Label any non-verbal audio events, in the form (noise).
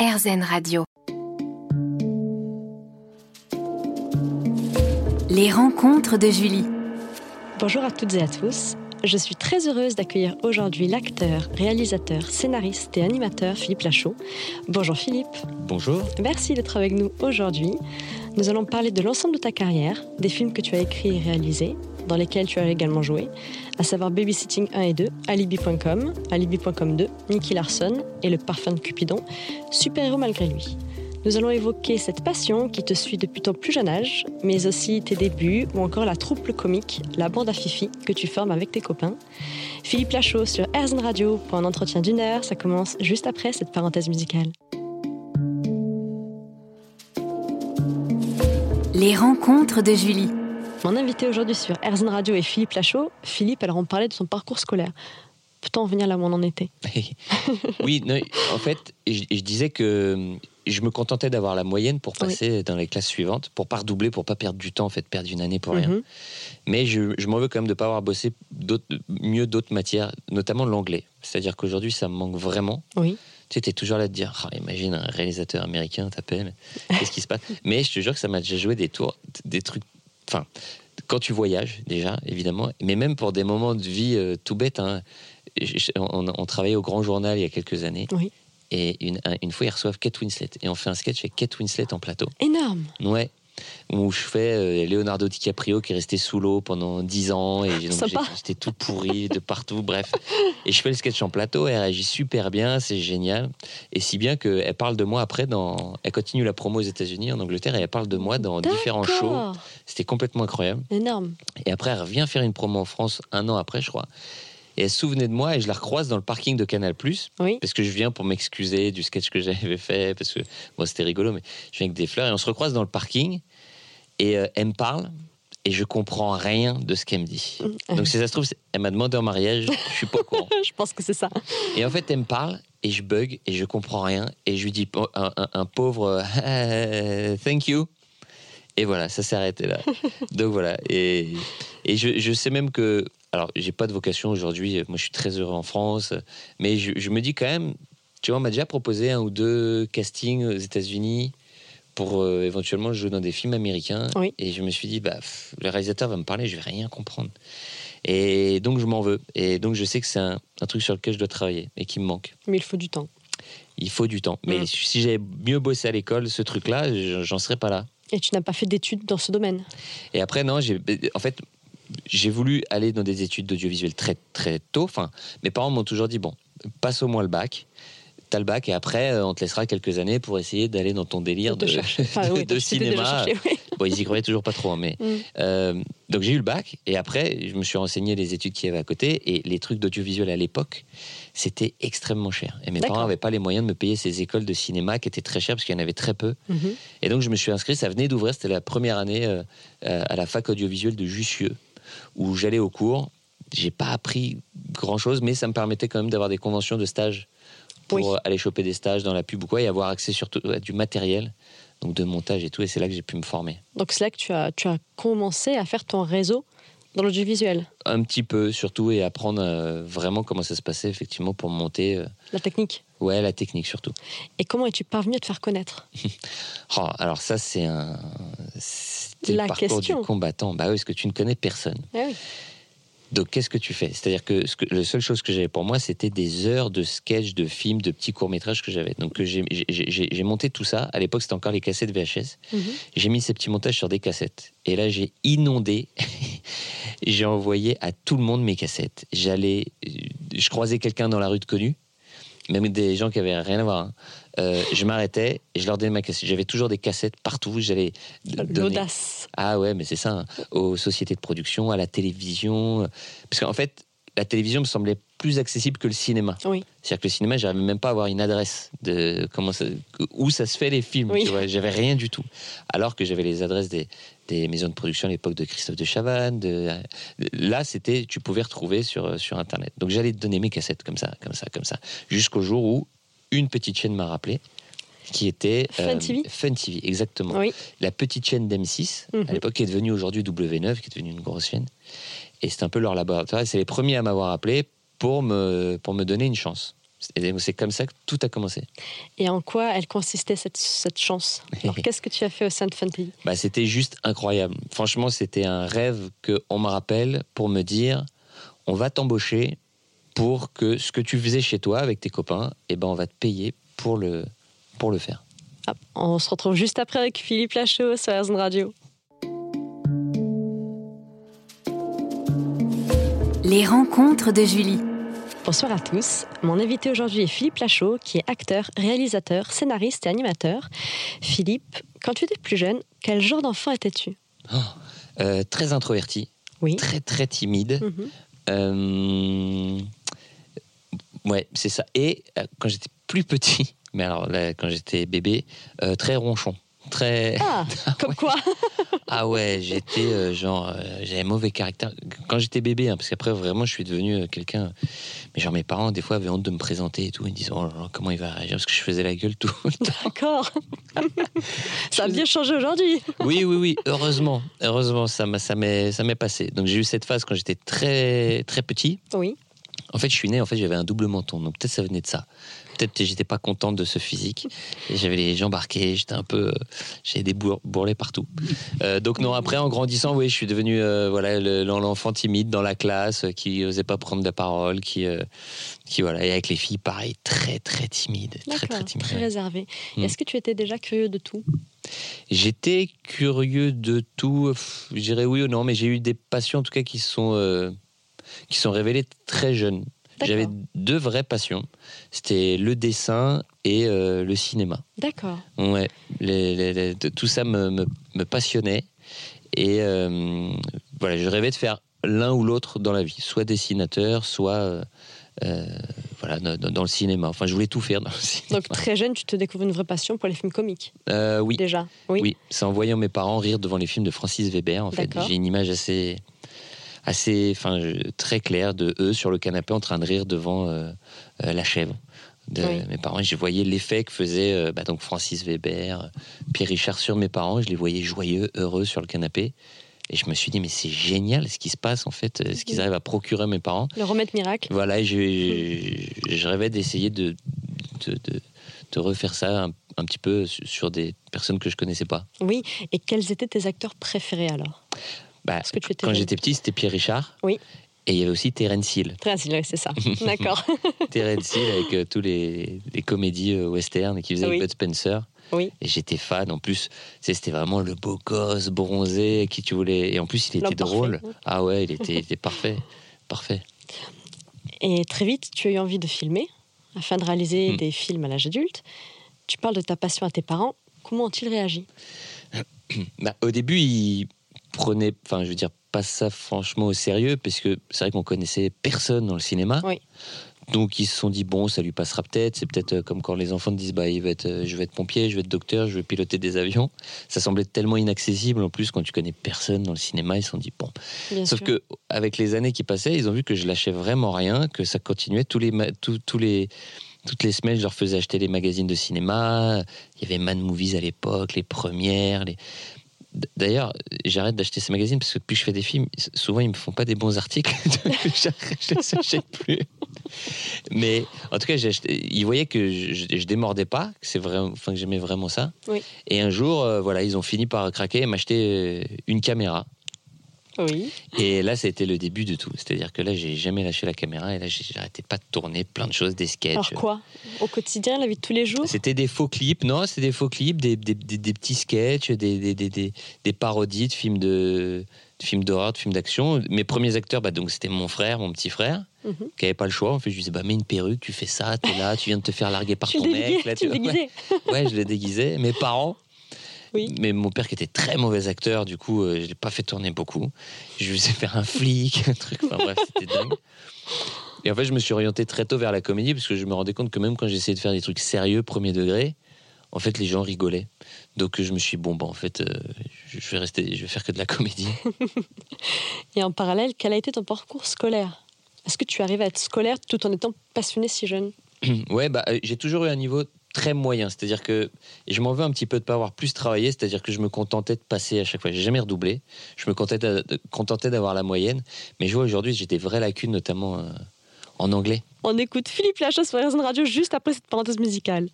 RZN Radio. Les rencontres de Julie. Bonjour à toutes et à tous. Je suis très heureuse d'accueillir aujourd'hui l'acteur, réalisateur, scénariste et animateur Philippe Lachaud. Bonjour Philippe. Bonjour. Merci d'être avec nous aujourd'hui. Nous allons parler de l'ensemble de ta carrière, des films que tu as écrits et réalisés, dans lesquels tu as également joué, à savoir Babysitting 1 et 2, Alibi.com, Alibi.com 2, Nicky Larson et Le Parfum de Cupidon, super-héros malgré lui. Nous allons évoquer cette passion qui te suit depuis ton plus jeune âge, mais aussi tes débuts ou encore la troupe comique, la bande à Fifi, que tu formes avec tes copains. Philippe Lachaud sur RZN Radio pour un entretien d'une heure, ça commence juste après cette parenthèse musicale. Les rencontres de Julie. Mon invité aujourd'hui sur RZN Radio est Philippe Lachaud. Philippe, alors on parlait de son parcours scolaire. Peut-on en venir là où on en était? (laughs) Oui, non, en fait, je, je disais que je me contentais d'avoir la moyenne pour passer dans les classes suivantes, pour pas redoubler, pour pas perdre du temps, en fait, perdre une année pour rien. Mhm. Mais je, je m'en veux quand même de pas avoir bossé mieux d'autres matières, notamment l'anglais. C'est-à-dire qu'aujourd'hui, ça me manque vraiment. Oui. Tu sais, t'es toujours là de dire, Ah, imagine un réalisateur américain t'appelle, (laughs) qu'est-ce qui se passe? Mais je te jure que ça m'a déjà joué des tours, des trucs. Enfin, quand tu voyages, déjà, évidemment, mais même pour des moments de vie euh, tout bêtes. hein. On, on travaillait au Grand Journal il y a quelques années. Oui. Et une, un- une fois, ils reçoivent Kate Winslet. Et on fait un sketch avec Kate Winslet en plateau. Énorme. Ouais. Où je fais euh, Leonardo DiCaprio qui est resté sous l'eau pendant 10 ans. Et j'étais tout pourri de partout. Bref. Et je fais le sketch en plateau. Elle réagit super bien. C'est génial. Et si bien qu'elle parle de moi après dans. Elle continue la promo aux États-Unis, en Angleterre. Et elle parle de moi dans différents shows. C'était complètement incroyable. Énorme. Et après, elle revient faire une promo en France un an après, je crois. Et elle se souvenait de moi et je la recroise dans le parking de Canal Oui. parce que je viens pour m'excuser du sketch que j'avais fait parce que moi c'était rigolo mais je viens avec des fleurs et on se recroise dans le parking et euh, elle me parle et je comprends rien de ce qu'elle me dit. Donc si ça se trouve elle m'a demandé en mariage, je suis pas au courant. (laughs) Je pense que c'est ça. Et en fait elle me parle et je bug et je comprends rien et je lui dis un, un- un pauvre (laughs) thank you et voilà ça s'est arrêté là. (laughs) Donc voilà et, et je, je sais même que alors j'ai pas de vocation aujourd'hui, moi je suis très heureux en France mais je, je me dis quand même tu vois, on m'a déjà proposé un ou deux castings aux États-Unis pour euh, éventuellement jouer dans des films américains. Oui. Et je me suis dit, bah, pff, le réalisateur va me parler, je vais rien comprendre. Et donc, je m'en veux. Et donc, je sais que c'est un, un truc sur lequel je dois travailler et qui me manque. Mais il faut du temps. Il faut du temps. Mais Mm. si j'avais mieux bossé à l'école, ce truc-là, je- j'en serais pas là. Et tu n'as pas fait d'études dans ce domaine. Et après, non, j'ai, en fait, j'ai voulu aller dans des études d'audiovisuel très, très tôt. Enfin, mes parents m'ont toujours dit, bon, passe au moins le bac. T'as le bac et après, euh, on te laissera quelques années pour essayer d'aller dans ton délire de, de chercher. Enfin, (laughs) de- oui, de tu t'étais déjà cinéma. cherché, oui. Bon, ils y croyaient toujours pas trop, hein, mais Mm. euh, donc j'ai eu le bac et après, je me suis renseigné les études qu'il y avait à côté et les trucs d'audiovisuel à l'époque, c'était extrêmement cher. Et mes parents n'avaient pas les moyens de me payer ces écoles de cinéma qui étaient très chères parce qu'il y en avait très peu. Mhm. Et donc je me suis inscrit, ça venait d'ouvrir, c'était la première année euh, à la fac audiovisuelle de Jussieu, où j'allais au cours. J'ai pas appris grand chose, mais ça me permettait quand même d'avoir des conventions de stage pour Oui. aller choper des stages dans la pub ou quoi et avoir accès surtout à du matériel, donc de montage et tout. Et c'est là que j'ai pu me former. Donc c'est là que tu as, tu as commencé à faire ton réseau dans l'audiovisuel, Un petit peu surtout et apprendre euh, vraiment comment ça se passait effectivement pour monter. euh, la technique. ouais, la technique surtout. Et comment es-tu parvenu à te faire connaître? (laughs) Oh, alors ça c'est un c'était La le parcours question. du combattant. Bah oui, parce que tu ne connais personne. Ah oui. Donc, qu'est-ce que tu fais? C'est-à-dire que, ce que la seule chose que j'avais pour moi, c'était des heures de sketch, de films, de petits courts-métrages que j'avais. Donc, j'ai- monté tout ça. À l'époque, c'était encore les cassettes VHS. Mhm. J'ai mis ces petits montages sur des cassettes. Et là, j'ai inondé. (laughs) j'ai envoyé à tout le monde mes cassettes. J'allais. Je croisais quelqu'un dans la rue de connu, même des gens qui avaient rien à voir. hein. Euh, je m'arrêtais et je leur donnais ma cassette. J'avais toujours des cassettes partout. J'allais. donner- L'audace. ah ouais, mais c'est ça, hein. aux sociétés de production, à la télévision. Parce qu'en fait, la télévision me semblait plus accessible que le cinéma. Oui. C'est-à-dire que le cinéma, j'arrivais même pas à avoir une adresse de comment ça, où ça se fait les films. Oui. J'avais rien du tout. Alors que j'avais les adresses des, des maisons de production à l'époque de Christophe de Chavannes. De, là, c'était, tu pouvais retrouver sur, sur Internet. Donc j'allais te donner mes cassettes comme ça, comme ça, comme ça. Jusqu'au jour où une petite chaîne m'a rappelé qui était Fun TV Fun TV, exactement Oui. la petite chaîne d'M6, Mhm. à l'époque qui est devenue aujourd'hui W9, qui est devenue une grosse chaîne. Et c'est un peu leur laboratoire. C'est les premiers à m'avoir appelé pour me, pour me donner une chance. C'est comme ça que tout a commencé. Et en quoi elle consistait cette, cette chance (laughs) Alors, qu'est-ce que tu as fait au sein de Fantasy bah, C'était juste incroyable. Franchement, c'était un rêve qu'on me rappelle pour me dire on va t'embaucher pour que ce que tu faisais chez toi avec tes copains, eh ben, on va te payer pour le, pour le faire. Ah, on se retrouve juste après avec Philippe Lachaud sur RZN Radio. Les rencontres de Julie. Bonsoir à tous. Mon invité aujourd'hui est Philippe Lachaud, qui est acteur, réalisateur, scénariste et animateur. Philippe, quand tu étais plus jeune, quel genre d'enfant étais-tu? Oh, euh, Très introverti, Oui. très très timide. Euh, ouais, c'est ça. Et euh, quand j'étais plus petit, (laughs) mais alors là, quand j'étais bébé, euh, très ronchon. Très. Ah, (laughs) comme quoi Ah ouais, j'étais euh, genre. euh, J'avais mauvais caractère. Quand j'étais bébé, hein, parce qu'après, vraiment, je suis devenu euh, quelqu'un. Mais genre, mes parents, des fois, avaient honte de me présenter et tout. Ils me disaient, oh comment il va réagir? Parce que je faisais la gueule tout le temps. D'accord. (laughs) Ça a bien changé aujourd'hui. Oui, oui, oui, heureusement. Heureusement, ça m'a- ça m'est ça m'est passé. Donc, j'ai eu cette phase quand j'étais très, très petit. Oui. En fait, je suis né, en fait, j'avais un double menton, donc peut-être ça venait de ça. Peut-être que j'étais pas contente de ce physique. J'avais les jambes arquées, j'étais un peu, euh, j'avais des bour- bourrelets partout. Euh, donc non, après en grandissant, oui, je suis devenu euh, voilà le- l'enfant timide dans la classe, qui osait pas prendre la parole, qui, euh, qui voilà, et avec les filles, pareil, très très timide, très très timide. Très réservé. Est-ce que tu étais déjà curieux de tout? J'étais curieux de tout. Je dirais oui ou non, mais j'ai eu des passions en tout cas qui sont qui sont révélées très jeunes. J'avais deux vraies passions. C'était le dessin et euh, le cinéma. D'accord. Ouais, les- les- les- de- tout ça me, me- me passionnait et euh, voilà, je rêvais de faire l'un ou l'autre dans la vie, soit dessinateur, soit euh, voilà dans, le cinéma. Enfin, je voulais tout faire dans le cinéma. Donc très jeune, tu te découvres une vraie passion pour les films comiques. Euh, oui, Déjà. Oui. Oui, c'est en voyant mes parents rire devant les films de Francis Weber. En fait, j'ai une image assez, assez, enfin, très claire de eux sur le canapé en train de rire devant euh, euh, la chèvre de Oui. mes parents. Et je voyais l'effet que faisait euh, bah, donc Francis Weber, Pierre Richard sur mes parents. Je les voyais joyeux, heureux sur le canapé. Et je me suis dit, mais c'est génial ce qui se passe en fait, ce qu'ils arrivent à procurer à mes parents. Le remède miracle. Voilà, et je, je, je rêvais d'essayer de, de, de- de refaire ça un, un petit peu sur sur des personnes que je connaissais pas. Oui. Et quels étaient tes acteurs préférés alors? Bah, Parce que tu étais quand j'étais petit, c'était Pierre Richard. Oui. Et il y avait aussi Terence Hill. Très oui, c'est ça. (laughs) D'accord. (laughs) Terence Hill avec euh, tous les, les comédies euh, western qu'il faisait Oui. avec Bud Spencer. Oui. Et j'étais fan. En plus, c'était vraiment le beau gosse bronzé qui tu voulais. Et en plus, il était parfait. drôle. Ah ouais, il était, il était parfait. Parfait. Et très vite, tu as eu envie de filmer afin de réaliser Mm. des films à l'âge adulte. Tu parles de ta passion à tes parents. Comment ont-ils réagi? (coughs) Bah, au début, il prenait, enfin, je veux dire, pas ça franchement au sérieux, parce que c'est vrai qu'on connaissait personne dans le cinéma. Oui. Donc ils se sont dit bon, ça lui passera peut-être. C'est peut-être euh, comme quand les enfants disent bah, il va être, euh, je vais être pompier, je vais être docteur, je vais piloter des avions. Ça semblait tellement inaccessible en plus quand tu connais personne dans le cinéma. Ils se sont dit bon. Bien Sauf sûr. que avec les années qui passaient, ils ont vu que je lâchais vraiment rien, que ça continuait tous les ma- tous- tous les toutes les semaines, je leur faisais acheter les magazines de cinéma. Il y avait Mad Movies à l'époque, les premières. Les... D'ailleurs, j'arrête d'acheter ces magazines parce que depuis que je fais des films, souvent ils me font pas des bons articles. (laughs) Donc, (laughs) je les achète plus. Mais en tout cas, ils voyaient que je, je, démordais pas, que c'est vrai, enfin que j'aimais vraiment ça. Oui. Et un jour, euh, voilà, ils ont fini par craquer et m'acheter euh, une caméra. Oui. Et là, été le début de tout. C'est-à-dire que là, j'ai jamais lâché la caméra et là, j'arrêtais pas de tourner plein de choses, des sketchs. Alors quoi? Au quotidien, la vie de tous les jours? C'était des faux clips, non, c'était des faux clips, des, des, des- des petits sketchs, des, parodies de films de, de films d'horreur, de films d'action. Mes premiers acteurs, bah, donc c'était mon frère, mon petit frère, Mhm. qui avait pas le choix. En fait, je lui disais, bah, mets une perruque, tu fais ça, t'es là, tu viens de te faire larguer par ton le mec. Là, tu ouais. Ouais, je le déguisais. Mes parents. Oui. Mais mon père qui était très mauvais acteur, du coup, euh, je l'ai pas fait tourner beaucoup. Je lui faisais faire un flic, (laughs) un truc. Enfin bref, c'était dingue. Et en fait, je me suis orienté très tôt vers la comédie parce que je me rendais compte que même quand j'essayais de faire des trucs sérieux, premier degré, en fait, les gens rigolaient. Donc, je me suis dit, bon, bah, en fait, euh, je vais rester, je vais faire que de la comédie. (laughs) Et en parallèle, quel a été ton parcours scolaire? Est-ce que tu arrives à être scolaire tout en étant passionné si jeune? (clears throat) Ouais, bah, euh, j'ai toujours eu un niveau très moyen. C'est-à-dire que et je m'en veux un petit peu de pas avoir plus travaillé. C'est-à-dire que je me contentais de passer à chaque fois. J'ai jamais redoublé. Je me contentais d'avoir la moyenne. Mais je vois aujourd'hui, j'ai des vraies lacunes, notamment euh, en anglais. On écoute Philippe Lachaud sur Raison Radio juste après cette parenthèse musicale.